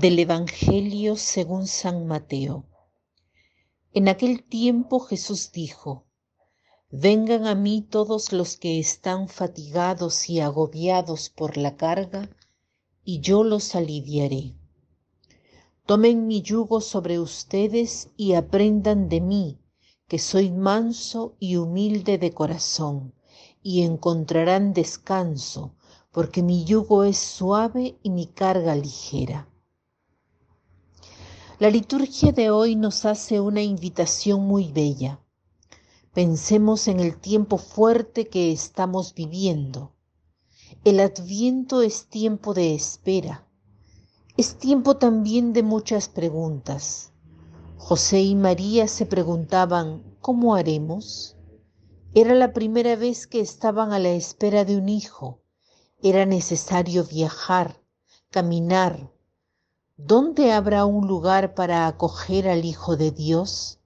Del Evangelio según San Mateo. En aquel tiempo Jesús dijo, Vengan a mí todos los que están fatigados y agobiados por la carga, y yo los aliviaré. Tomen mi yugo sobre ustedes y aprendan de mí, que soy manso y humilde de corazón, y encontrarán descanso, porque mi yugo es suave y mi carga ligera. La liturgia de hoy nos hace una invitación muy bella. Pensemos en el tiempo fuerte que estamos viviendo. El adviento es tiempo de espera. Es tiempo también de muchas preguntas. José y María se preguntaban, ¿cómo haremos? Era la primera vez que estaban a la espera de un hijo. Era necesario viajar, caminar, ¿Dónde habrá un lugar para acoger al Hijo de Dios?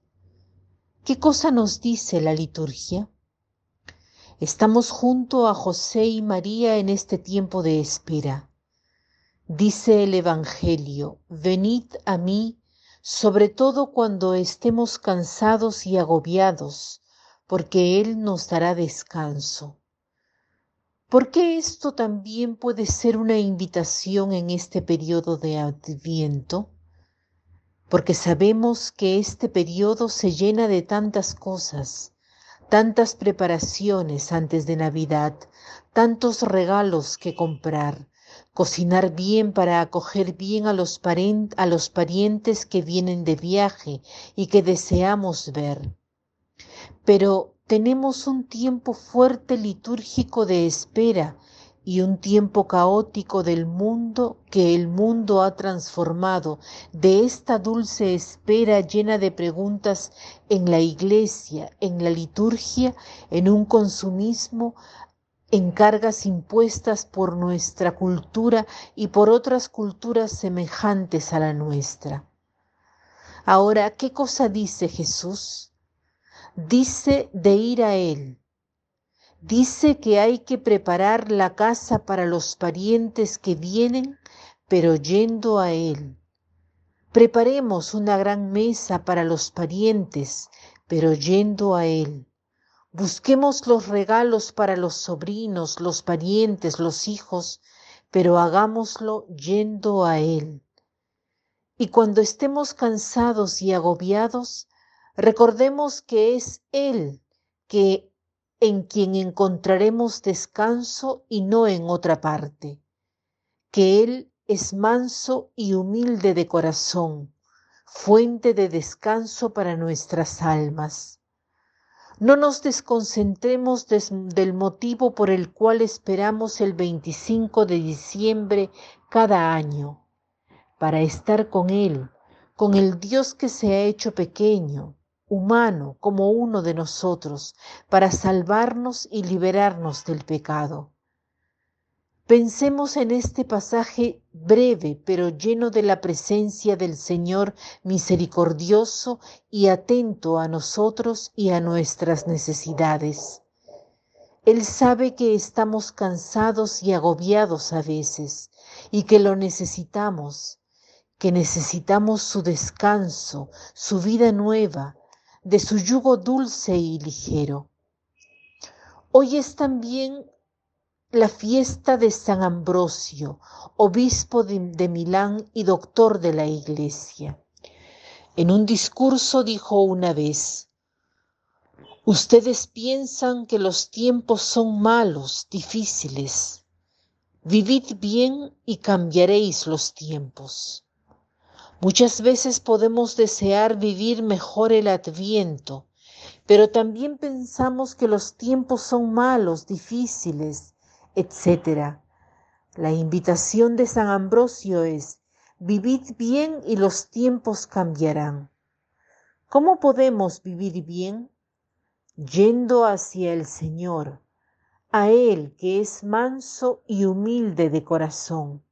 ¿Qué cosa nos dice la liturgia? Estamos junto a José y María en este tiempo de espera. Dice el Evangelio, venid a mí, sobre todo cuando estemos cansados y agobiados, porque Él nos dará descanso. ¿Por qué esto también puede ser una invitación en este periodo de adviento? Porque sabemos que este periodo se llena de tantas cosas, tantas preparaciones antes de Navidad, tantos regalos que comprar, cocinar bien para acoger bien a los, a los parientes que vienen de viaje y que deseamos ver. Pero tenemos un tiempo fuerte litúrgico de espera y un tiempo caótico del mundo que el mundo ha transformado de esta dulce espera llena de preguntas en la iglesia, en la liturgia, en un consumismo, en cargas impuestas por nuestra cultura y por otras culturas semejantes a la nuestra. Ahora, ¿qué cosa dice Jesús? Dice de ir a Él. Dice que hay que preparar la casa para los parientes que vienen, pero yendo a Él. Preparemos una gran mesa para los parientes, pero yendo a Él. Busquemos los regalos para los sobrinos, los parientes, los hijos, pero hagámoslo yendo a Él. Y cuando estemos cansados y agobiados, Recordemos que es Él que en quien encontraremos descanso y no en otra parte, que Él es manso y humilde de corazón, fuente de descanso para nuestras almas. No nos desconcentremos del motivo por el cual esperamos el 25 de diciembre cada año, para estar con Él, con el Dios que se ha hecho pequeño, humano como uno de nosotros para salvarnos y liberarnos del pecado. Pensemos en este pasaje breve pero lleno de la presencia del Señor misericordioso y atento a nosotros y a nuestras necesidades. Él sabe que estamos cansados y agobiados a veces y que lo necesitamos, que necesitamos su descanso, su vida nueva, de su yugo dulce y ligero. Hoy es también la fiesta de San Ambrosio, obispo de, Milán y doctor de la Iglesia. En un discurso dijo una vez, ustedes piensan que los tiempos son malos, difíciles. Vivid bien y cambiaréis los tiempos. Muchas veces podemos desear vivir mejor el adviento, pero también pensamos que los tiempos son malos, difíciles, etc. La invitación de San Ambrosio es, vivid bien y los tiempos cambiarán. ¿Cómo podemos vivir bien? Yendo hacia el Señor, a Él que es manso y humilde de corazón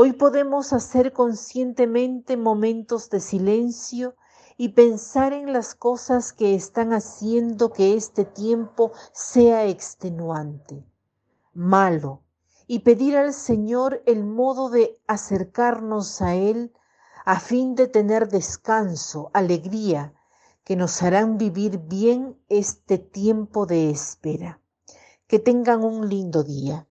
Hoy podemos hacer conscientemente momentos de silencio y pensar en las cosas que están haciendo que este tiempo sea extenuante, malo y pedir al Señor el modo de acercarnos a Él a fin de tener descanso, alegría, que nos harán vivir bien este tiempo de espera. Que tengan un lindo día.